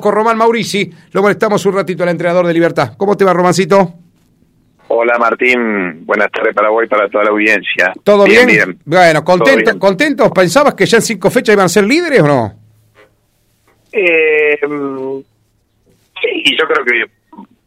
Con Román Maurici, lo molestamos un ratito al entrenador de Libertad. ¿Cómo te va, Romancito? Hola Martín, buenas tardes para vos y para toda la audiencia. ¿Todo bien? Bueno, contento, ¿contentos? ¿Pensabas que ya en cinco fechas iban a ser líderes o no? Eh, sí, yo creo que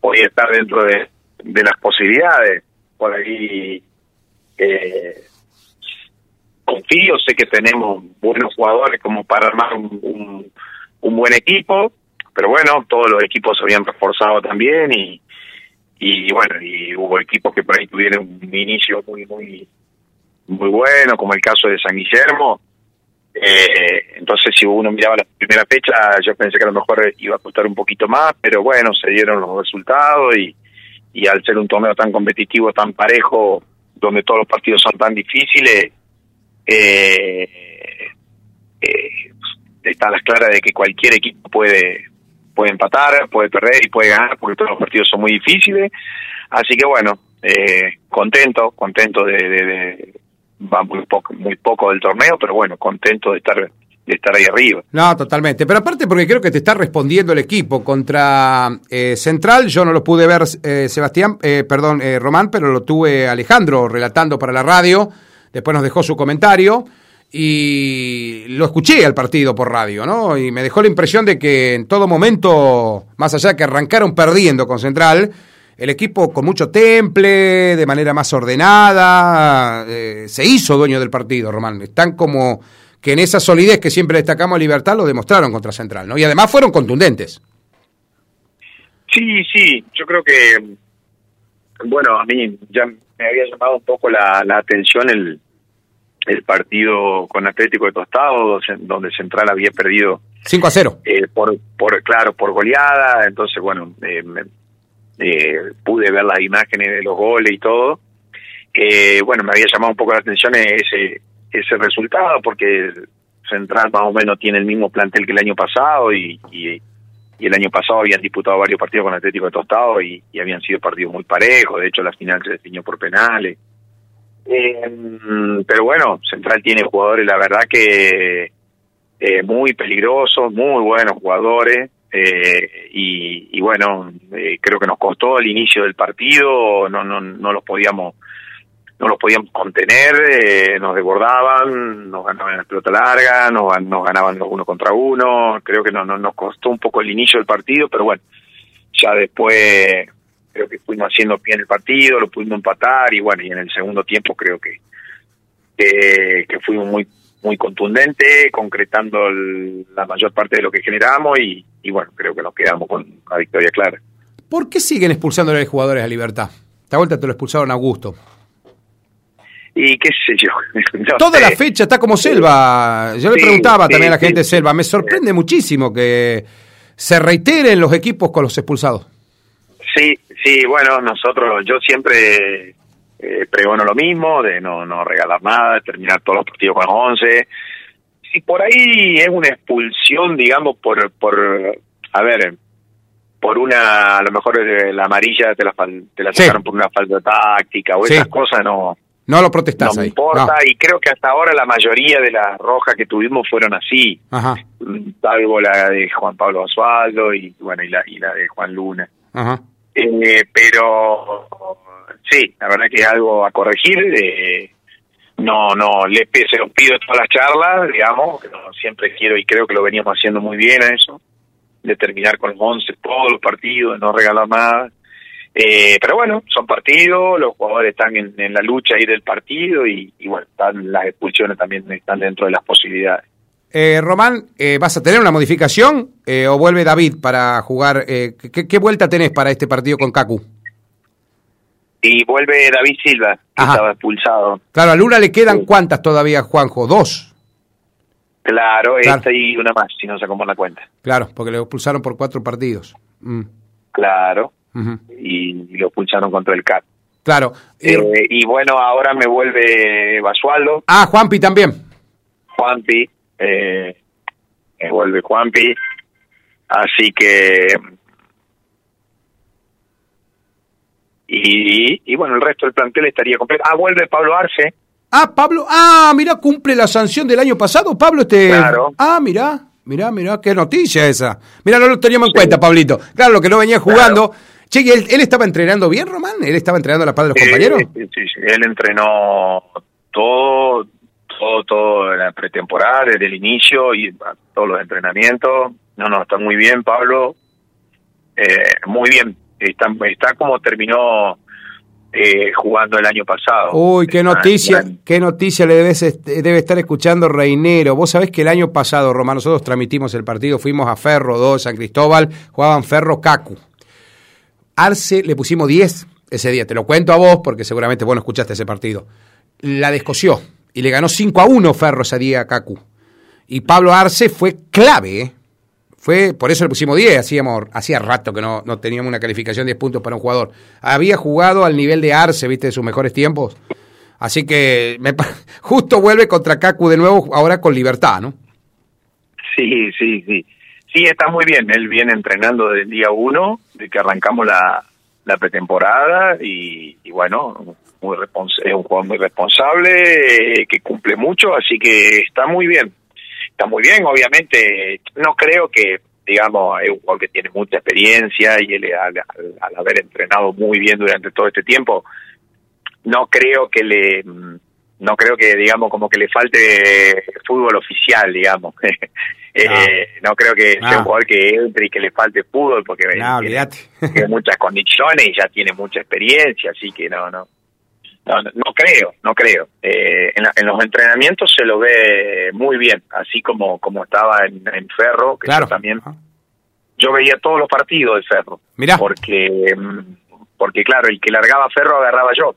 voy a estar dentro de, las posibilidades. Por ahí eh, confío, sé que tenemos buenos jugadores como para armar un buen equipo pero bueno, todos los equipos se habían reforzado también y, y bueno, y hubo equipos que por ahí tuvieron un inicio muy, muy, muy bueno, como el caso de San Guillermo. Eh, entonces, si uno miraba la primera fecha, yo pensé que a lo mejor iba a costar un poquito más, pero bueno, se dieron los resultados y, y al ser un torneo tan competitivo, tan parejo, donde todos los partidos son tan difíciles, eh, eh, está a las claras de que cualquier equipo puede puede empatar, puede perder y puede ganar porque todos los partidos son muy difíciles. Así que bueno, eh, contento, contento de, de, va muy poco, muy poco del torneo, pero bueno, contento de estar de estar ahí arriba. No, totalmente. Pero aparte porque creo que te está respondiendo el equipo contra eh, Central. Yo no lo pude ver, eh, Sebastián, eh, perdón, eh, Román, pero lo tuve Alejandro relatando para la radio. Después nos dejó su comentario y lo escuché al partido por radio, ¿no? Y me dejó la impresión de que en todo momento, más allá que arrancaron perdiendo con Central, el equipo con mucho temple, de manera más ordenada, eh, se hizo dueño del partido, Román. Están como que en esa solidez que siempre destacamos a Libertad lo demostraron contra Central, ¿no? Y además fueron contundentes. Sí, sí, yo creo que, bueno, a mí ya me había llamado un poco la, la atención el, el partido con Atlético de Tostado, donde Central había perdido 5 a 0. Eh, por, por, claro, por goleada, entonces, bueno, eh, eh, pude ver las imágenes de los goles y todo. bueno, me había llamado un poco la atención ese, ese resultado, porque Central más o menos tiene el mismo plantel que el año pasado y, y, el año pasado habían disputado varios partidos con Atlético de Tostado y, y habían sido partidos muy parejos, de hecho la final se definió por penales. Eh, pero bueno, Central tiene jugadores, la verdad que eh, muy peligrosos, muy buenos jugadores. Eh, y, y, bueno, eh, creo que nos costó el inicio del partido, no, no, no los podíamos no los podíamos contener, nos desbordaban, nos ganaban la pelota larga, nos, nos ganaban los uno contra uno, creo que no, no, nos costó un poco el inicio del partido, pero bueno, ya después creo que fuimos haciendo pie en el partido, lo pudimos empatar y bueno, y en el segundo tiempo creo que que, fuimos muy muy contundente, concretando la mayor parte de lo que generamos y, y, bueno, creo que nos quedamos con una victoria clara. ¿Por qué siguen expulsando a los jugadores a libertad? Esta vuelta te lo expulsaron a gusto. Y qué sé yo. Toda la fecha está como Selva. Yo le preguntaba también a la gente de Selva. Me sorprende muchísimo que se reiteren los equipos con los expulsados. Sí, Sí, bueno, nosotros, yo siempre eh, pregono lo mismo, de no, no regalar nada, de terminar todos los partidos con 11. Si por ahí es una expulsión, digamos, por, por a ver, por una, a lo mejor la amarilla te la, te la sacaron por una falta táctica o esas cosas, no. No lo protestas no me importa, y creo que hasta ahora la mayoría de las rojas que tuvimos fueron así. Ajá. Salvo la de Juan Pablo Osvaldo y, bueno, y la, y la de Juan Luna. Ajá. Eh, pero sí, la verdad que es algo a corregir. Eh, no, no, le se lo pido todas las charlas, digamos, siempre quiero y creo que lo veníamos haciendo muy bien a eso, de terminar con los 11 todos los partidos, no regalar nada. Eh, pero bueno, son partidos, los jugadores están en, la lucha ahí del partido y, y bueno, están, las expulsiones también están dentro de las posibilidades. Eh, Román, eh, ¿vas a tener una modificación eh, o vuelve David para jugar? Eh, ¿qué, vuelta tenés para este partido con Cacu? Y vuelve David Silva, que estaba expulsado. Claro, a Luna le quedan cuántas todavía, Juanjo? ¿Dos? Claro, esta y una más, si no sacamos la cuenta. Claro, porque le expulsaron por cuatro partidos. Mm. Claro, y, lo expulsaron contra el CAT. Claro. y bueno, ahora me vuelve Basualdo. Ah, Juanpi también. Juanpi, eh, vuelve Juanpi, así que y, y bueno, el resto del plantel estaría completo. Ah, vuelve Pablo Arce. Ah, Pablo, ah, mira, cumple la sanción del año pasado, Pablo este. Claro. Ah, mira. Mirá, mirá, qué noticia esa. Mirá, no lo teníamos en cuenta, Pablito. Claro, lo que no venía jugando. Che, ¿y él, estaba entrenando bien, Román? ¿Él estaba entrenando a la par de los compañeros? Sí, sí, él entrenó todo, todo, todo en la pretemporada, desde el inicio y todos los entrenamientos. No, no, está muy bien, Pablo. Eh, muy bien. Está, está como terminó eh, jugando el año pasado. Uy, qué noticia, qué noticia le debes, debe estar escuchando Reinero. Vos sabés que el año pasado, Román, nosotros transmitimos el partido, fuimos a Ferro 2, San Cristóbal, jugaban Ferro Cacu. Arce le pusimos 10 ese día, te lo cuento a vos porque seguramente vos no escuchaste ese partido. La descoció y le ganó 5 a 1 Ferro ese día a Cacu. Y Pablo Arce fue clave, ¿eh? Fue, por eso le pusimos 10, hacíamos, hacía rato que no, teníamos una calificación de 10 puntos para un jugador. Había jugado al nivel de Arce, viste, de sus mejores tiempos. Así que justo vuelve contra Kaku de nuevo, ahora con libertad, ¿no? Sí, sí, sí. Sí, está muy bien. Él viene entrenando desde el día uno, de que arrancamos la, la pretemporada y, bueno, muy es un jugador muy responsable, eh, que cumple mucho, así que está muy bien está muy bien, obviamente. No creo que, digamos, es un jugador que tiene mucha experiencia y él al, haber entrenado muy bien durante todo este tiempo, no creo que le no creo que digamos como que le falte fútbol oficial digamos eh, no. creo que sea un jugador que entre y que le falte fútbol porque tiene, muchas condiciones y ya tiene mucha experiencia así que no no no, no creo, no creo. Eh, en, los entrenamientos se lo ve muy bien, así como como estaba en, Ferro, que claro. también yo veía todos los partidos de Ferro. Mira. Porque, mm, porque claro, el que largaba Ferro agarraba yo.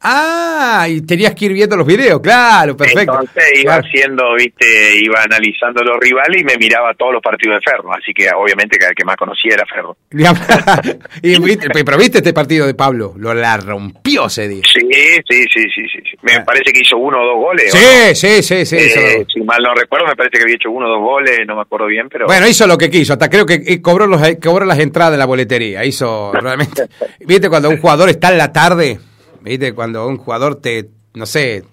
Ah, y tenías que ir viendo los videos, claro, perfecto. Entonces iba haciendo, viste, iba analizando los rivales y me miraba todos los partidos de Ferro, así que obviamente que el que más conocía era Ferro. pero viste este partido de Pablo, lo la rompió ese día. Sí, sí, sí, sí, sí. Me ah. parece que hizo uno o dos goles. Sí, sí, sí, sí. Eh, si mal no recuerdo, me parece que había hecho uno o dos goles, no me acuerdo bien, pero... Bueno, hizo lo que quiso, hasta creo que cobró, los, cobró las entradas de la boletería, hizo realmente... viste, cuando un jugador está en la tarde ¿Viste? Cuando un jugador te, no sé,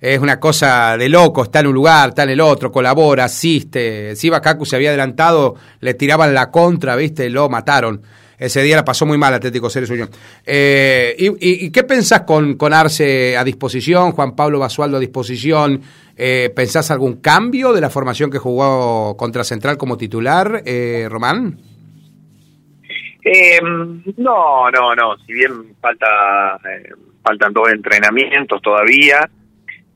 es una cosa de loco, está en un lugar, está en el otro, colabora, asiste. Si Kaku se había adelantado, le tiraban la contra, ¿viste? Lo mataron. Ese día la pasó muy mal Atlético Ceres Unión. Eh, y, qué pensás con, con Arce a disposición, Juan Pablo Basualdo a disposición? Eh, ¿Pensás algún cambio de la formación que jugó contra Central como titular, eh, Román? Eh, no, no, no. Si bien falta eh, faltan dos entrenamientos todavía.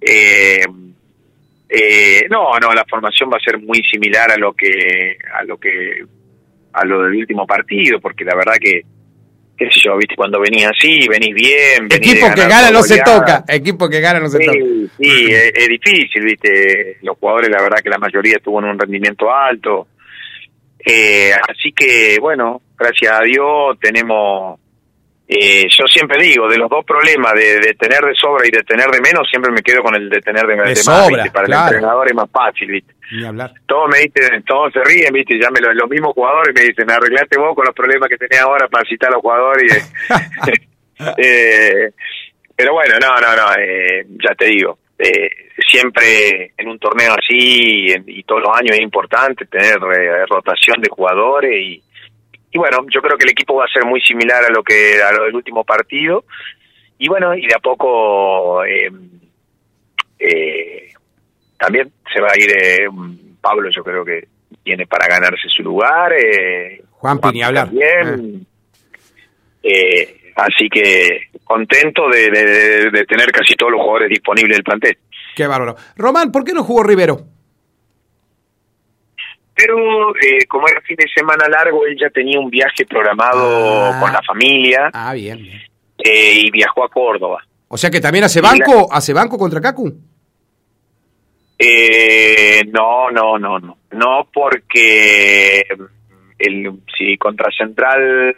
Eh, eh, no, no. La formación va a ser muy similar a lo que a lo que a lo del último partido, porque la verdad que qué sé yo, viste, cuando venís así, venís bien. Equipo que gana no se toca, equipo que gana no se toca. Sí, es, es, difícil, viste, los jugadores la verdad que la mayoría estuvo en un rendimiento alto, eh, así que, bueno, gracias a Dios tenemos, eh, yo siempre digo, de los dos problemas, de, tener de sobra y de tener de menos, siempre me quedo con el de tener de, más, para el entrenador es más fácil, ¿viste? Todos me dicen, todos se ríen, ¿viste? Ya me lo, los mismos jugadores me dicen, arreglaste vos con los problemas que tenés ahora para citar a los jugadores. eh, pero bueno, no, no, no, eh, ya te digo, eh, siempre en un torneo así y, todos los años es importante tener eh, rotación de jugadores y, y bueno, yo creo que el equipo va a ser muy similar a lo que a lo del último partido y bueno, y de a poco eh, eh, también se va a ir eh, Pablo, yo creo que tiene para ganarse su lugar. Eh, Juan, Juan hablar. También. Eh, Así que contento de, de, tener casi todos los jugadores disponibles del plantel. Qué bárbaro. Román, ¿por qué no jugó Rivero? Pero eh, como era fin de semana largo, él ya tenía un viaje programado ah. con la familia. Ah, bien. Eh, y viajó a Córdoba. O sea que también hace banco, hace banco contra Cacu. Eh, no, no, no, no. No porque el, si contra Central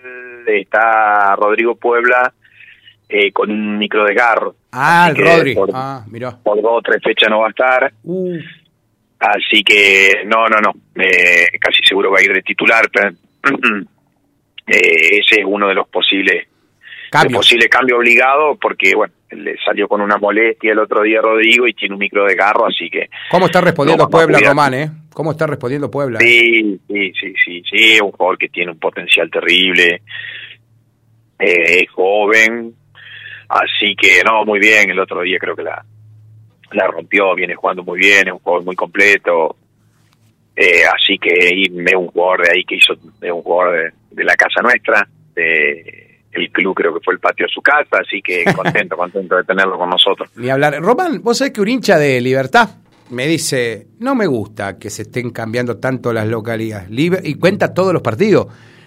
está Rodrigo Puebla eh, con un micro desgarro. Ah, el Rodri. Por, ah, por dos o tres fechas no va a estar. Uh. Así que no, no, no. Eh, casi seguro va a ir de titular. Pero, eh, ese es uno de los posibles cambios. posible cambio obligado porque, bueno, le salió con una molestia el otro día Rodrigo y tiene un micro de garro, así que... ¿Cómo está respondiendo Puebla, Román, eh? ¿Cómo está respondiendo Puebla? Sí, sí, sí, sí, sí, un jugador que tiene un potencial terrible, eh, es joven, así que no, muy bien, el otro día creo que la, la rompió, viene jugando muy bien, es un jugador muy completo, eh, así que es un jugador de ahí que hizo, es un jugador de, la casa nuestra, de el club creo que fue el patio de su casa, así que contento, contento de tenerlo con nosotros. Ni hablar. Román, vos sabés que un hincha de Libertad me dice, no me gusta que se estén cambiando tanto las localidades, y cuenta todos los partidos.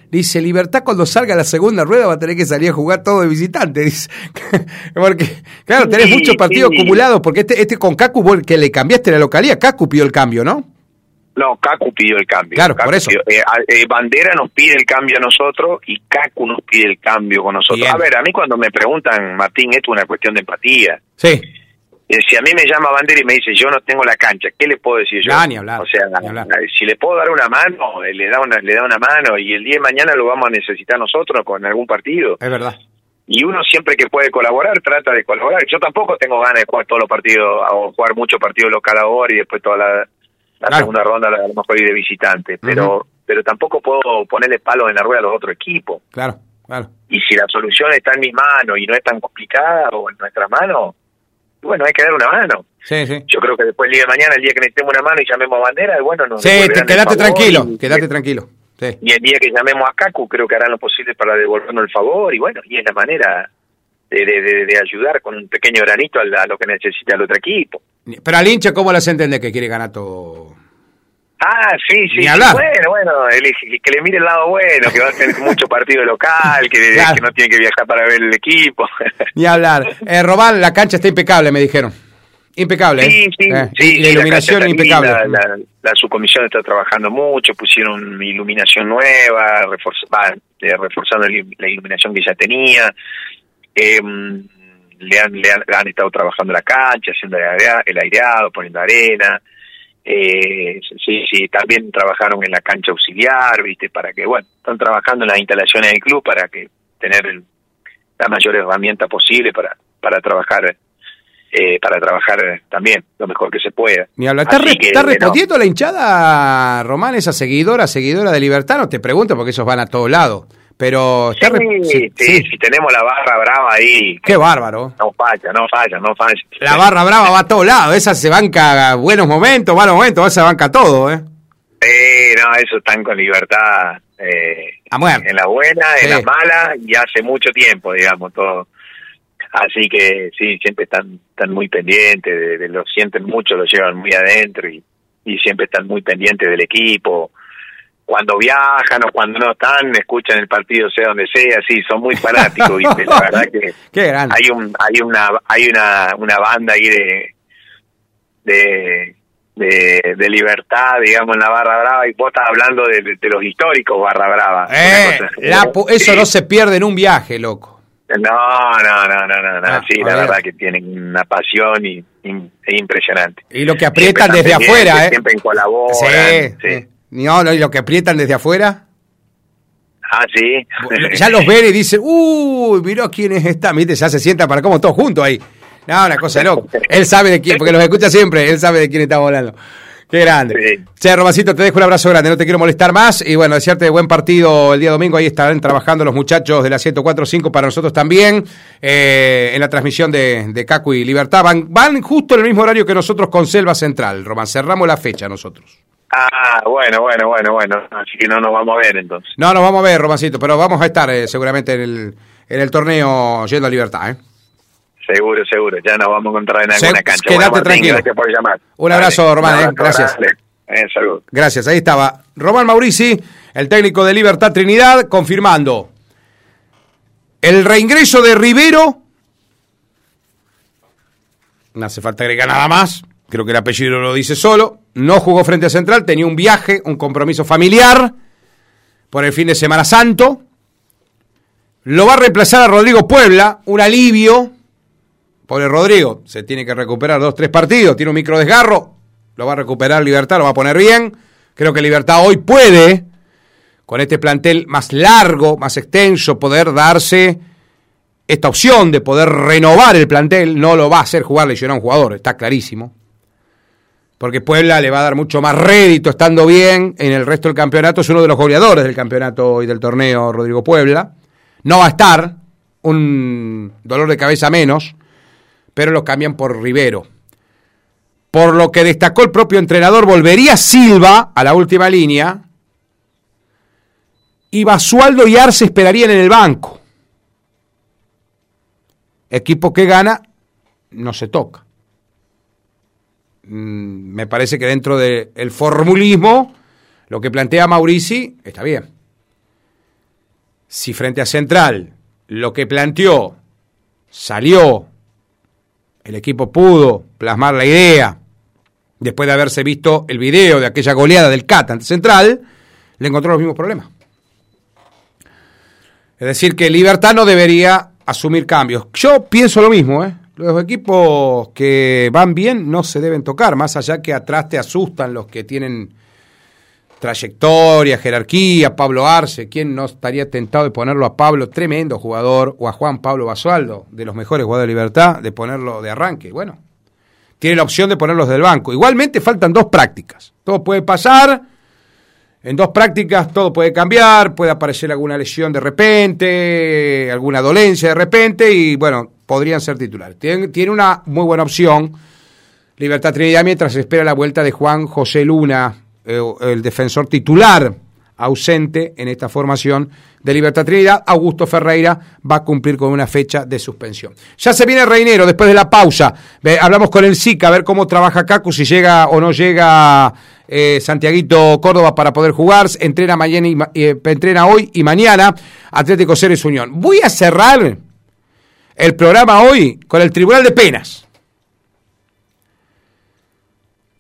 Dice, Libertad cuando salga la segunda rueda va a tener que salir a jugar todo de visitante. Dice, porque, claro, tenés muchos partidos acumulados, porque este, este con Cacu, que le cambiaste la localidad, Cacu pidió el cambio, ¿no? No, Cacu pidió el cambio. Claro, por eso. Eh, eh, Bandera nos pide el cambio a nosotros y Cacu nos pide el cambio con nosotros. A ver, a mí cuando me preguntan, Martín, esto es una cuestión de empatía. Sí. Eh, si a mí me llama Bandera y me dice, yo no tengo la cancha, ¿qué le puedo decir yo? ni hablar, o sea, si le puedo dar una mano, le da una, le da una mano y el día de mañana lo vamos a necesitar nosotros con algún partido. Es verdad. Y uno siempre que puede colaborar, trata de colaborar. Yo tampoco tengo ganas de jugar todos los partidos, o jugar muchos partidos local ahora y después toda la la segunda ronda a lo mejor ir de visitante, pero pero tampoco puedo ponerle palos en la rueda a los otros equipos. Claro, claro. Y si la solución está en mis manos y no es tan complicada o en nuestras manos, bueno, hay que dar una mano. Sí, sí. Yo creo que después el día de mañana, el día que necesitemos una mano y llamemos a bandera, bueno, nos Sí, quédate tranquilo, quédate tranquilo. Sí. Y el día que llamemos a Cacu, creo que harán lo posible para devolvernos el favor y bueno, y es la manera de, de, de, ayudar con un pequeño granito a, lo que necesita el otro equipo. Pero al hincha, ¿cómo las entiende que quiere ganar todo? Ah, sí, sí. Bueno, bueno, el, que le mire el lado bueno, que va a tener mucho partido local, que, no tiene que viajar para ver el equipo. Ni hablar. Eh, Robán, la cancha está impecable, me dijeron. Impecable. Sí, ¿eh? sí, eh, sí. La iluminación impecable. La, subcomisión está trabajando mucho, pusieron iluminación nueva, eh, reforzando la iluminación que ya tenía. Eh, le han, le han, estado trabajando la cancha, haciendo el aireado, poniendo arena. Eh, sí, sí, también trabajaron en la cancha auxiliar, viste, para que, bueno, están trabajando en las instalaciones del club para que tener la mayor herramienta posible para, para trabajar eh, para trabajar también lo mejor que se pueda. ¿Está, ¿está respondiendo la hinchada, Román, esa seguidora, seguidora de Libertad? No te pregunto porque esos van a todos lados. Pero sí, sí, si tenemos la barra brava ahí. Qué bárbaro. No falla, no falla, no falla. La barra brava va a todos lados. Esa se banca buenos momentos, malos momentos, esa banca todo, ¿eh? Sí, no, eso están con libertad. Eh, en la buena, en la mala, y hace mucho tiempo, digamos, todo. Así que sí, siempre están, están muy pendientes, de, lo sienten mucho, lo llevan muy adentro y, y siempre están muy pendientes del equipo cuando viajan o cuando no están, escuchan el partido sea donde sea, sí, son muy fanáticos, ¿viste? La verdad que hay un hay una hay una una banda ahí de de de, libertad, digamos, en la Barra Brava, y vos estás hablando de, los históricos Barra Brava. Eh, eso no se pierde en un viaje, loco. No, no, no, no, no, ah, sí, la verdad que tienen una pasión y, impresionante. Y lo que aprietan desde afuera, ¿eh? Siempre colaboran. sí. No, y lo que aprietan desde afuera. Ah, sí. ya los ven y dicen, uy, mirá quién es esta. Viste, ya se sienta para como todos juntos ahí. No, una cosa loca. Él sabe de quién, porque los escucha siempre, él sabe de quién estamos hablando. Qué grande. Sí. Che, Robacito, te dejo un abrazo grande, no te quiero molestar más. Y bueno, desearte buen partido el día domingo. Ahí estarán trabajando los muchachos de la 104.5 para nosotros también. Eh, en la transmisión de, de Cacu y Libertad. Van, van justo en el mismo horario que nosotros con Selva Central, Román. Cerramos la fecha nosotros. Ah, bueno, bueno, bueno, bueno. Así que no nos vamos a ver entonces. No nos vamos a ver, Romancito, pero vamos a estar eh, seguramente en el, en el torneo yendo a Libertad, ¿eh? Seguro, seguro. Ya nos vamos a encontrar en alguna cancha. Quédate tranquilo. Gracias por llamar. Un abrazo, Román. ¿eh? Gracias. Eh, salud. Gracias. Ahí estaba Román Maurici, el técnico de Libertad Trinidad, confirmando el reingreso de Rivero. No hace falta agregar nada más creo que el apellido lo dice solo, no jugó frente a Central, tenía un viaje, un compromiso familiar por el fin de Semana Santo. Lo va a reemplazar a Rodrigo Puebla, un alivio. Pobre Rodrigo, se tiene que recuperar dos, tres partidos, tiene un micro desgarro, lo va a recuperar Libertad, lo va a poner bien. Creo que Libertad hoy puede, con este plantel más largo, más extenso, poder darse esta opción de poder renovar el plantel, no lo va a hacer jugar lesionado a un jugador, está clarísimo. Porque Puebla le va a dar mucho más rédito estando bien en el resto del campeonato. Es uno de los goleadores del campeonato y del torneo, Rodrigo Puebla. No va a estar, un dolor de cabeza menos, pero lo cambian por Rivero. Por lo que destacó el propio entrenador, volvería Silva a la última línea y Basualdo y Arce esperarían en el banco. Equipo que gana no se toca. Mm, me parece que dentro del formulismo, lo que plantea Maurici está bien. Si frente a Central lo que planteó salió, el equipo pudo plasmar la idea, después de haberse visto el video de aquella goleada del CAT ante Central, le encontró los mismos problemas. Es decir, que Libertad no debería asumir cambios. Yo pienso lo mismo, ¿eh? Los equipos que van bien no se deben tocar, más allá que atrás te asustan los que tienen trayectoria, jerarquía, Pablo Arce, ¿quién no estaría tentado de ponerlo a Pablo, tremendo jugador, o a Juan Pablo Basualdo, de los mejores jugadores de Libertad, de ponerlo de arranque? Bueno, tiene la opción de ponerlos del banco. Igualmente faltan dos prácticas. Todo puede pasar, en dos prácticas todo puede cambiar, puede aparecer alguna lesión de repente, alguna dolencia de repente y bueno, podrían ser titulares. Tiene, una muy buena opción Libertad Trinidad mientras se espera la vuelta de Juan José Luna, eh, el defensor titular ausente en esta formación de Libertad Trinidad. Augusto Ferreira va a cumplir con una fecha de suspensión. Ya se viene Reinero después de la pausa. hablamos con el SIC a ver cómo trabaja Cacu, si llega o no llega eh, Santiaguito Córdoba para poder jugar. Entrena, mañana y, eh, entrena hoy y mañana Atlético Ceres Unión. Voy a cerrar el programa hoy con el Tribunal de Penas.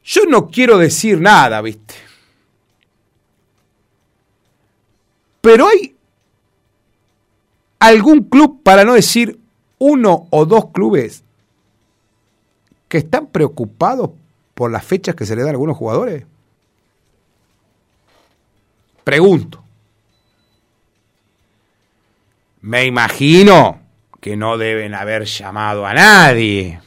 Yo no quiero decir nada, ¿viste? Pero hay algún club, para no decir uno o dos clubes, que están preocupados por las fechas que se le dan a algunos jugadores. Pregunto. Me imagino que no deben haber llamado a nadie.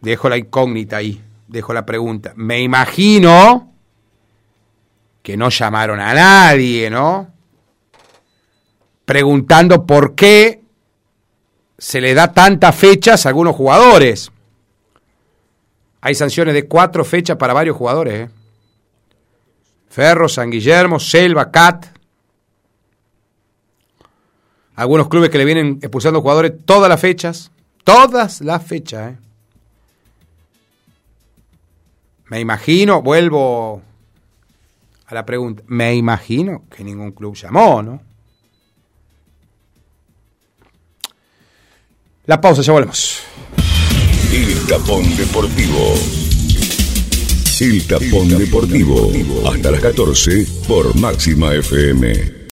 Dejo la incógnita ahí, dejo la pregunta. Me imagino que no llamaron a nadie, ¿no? Preguntando por qué se le da tantas fechas a algunos jugadores. Hay sanciones de cuatro fechas para varios jugadores. ¿eh? Ferro, San Guillermo, Selva, Cat. Algunos clubes que le vienen expulsando jugadores todas las fechas. Todas las fechas. ¿eh? Me imagino, vuelvo a la pregunta, me imagino que ningún club llamó, ¿no? La pausa, ya volvemos. El Tapón Deportivo. El Tapón Deportivo. Hasta las 14 por Máxima FM.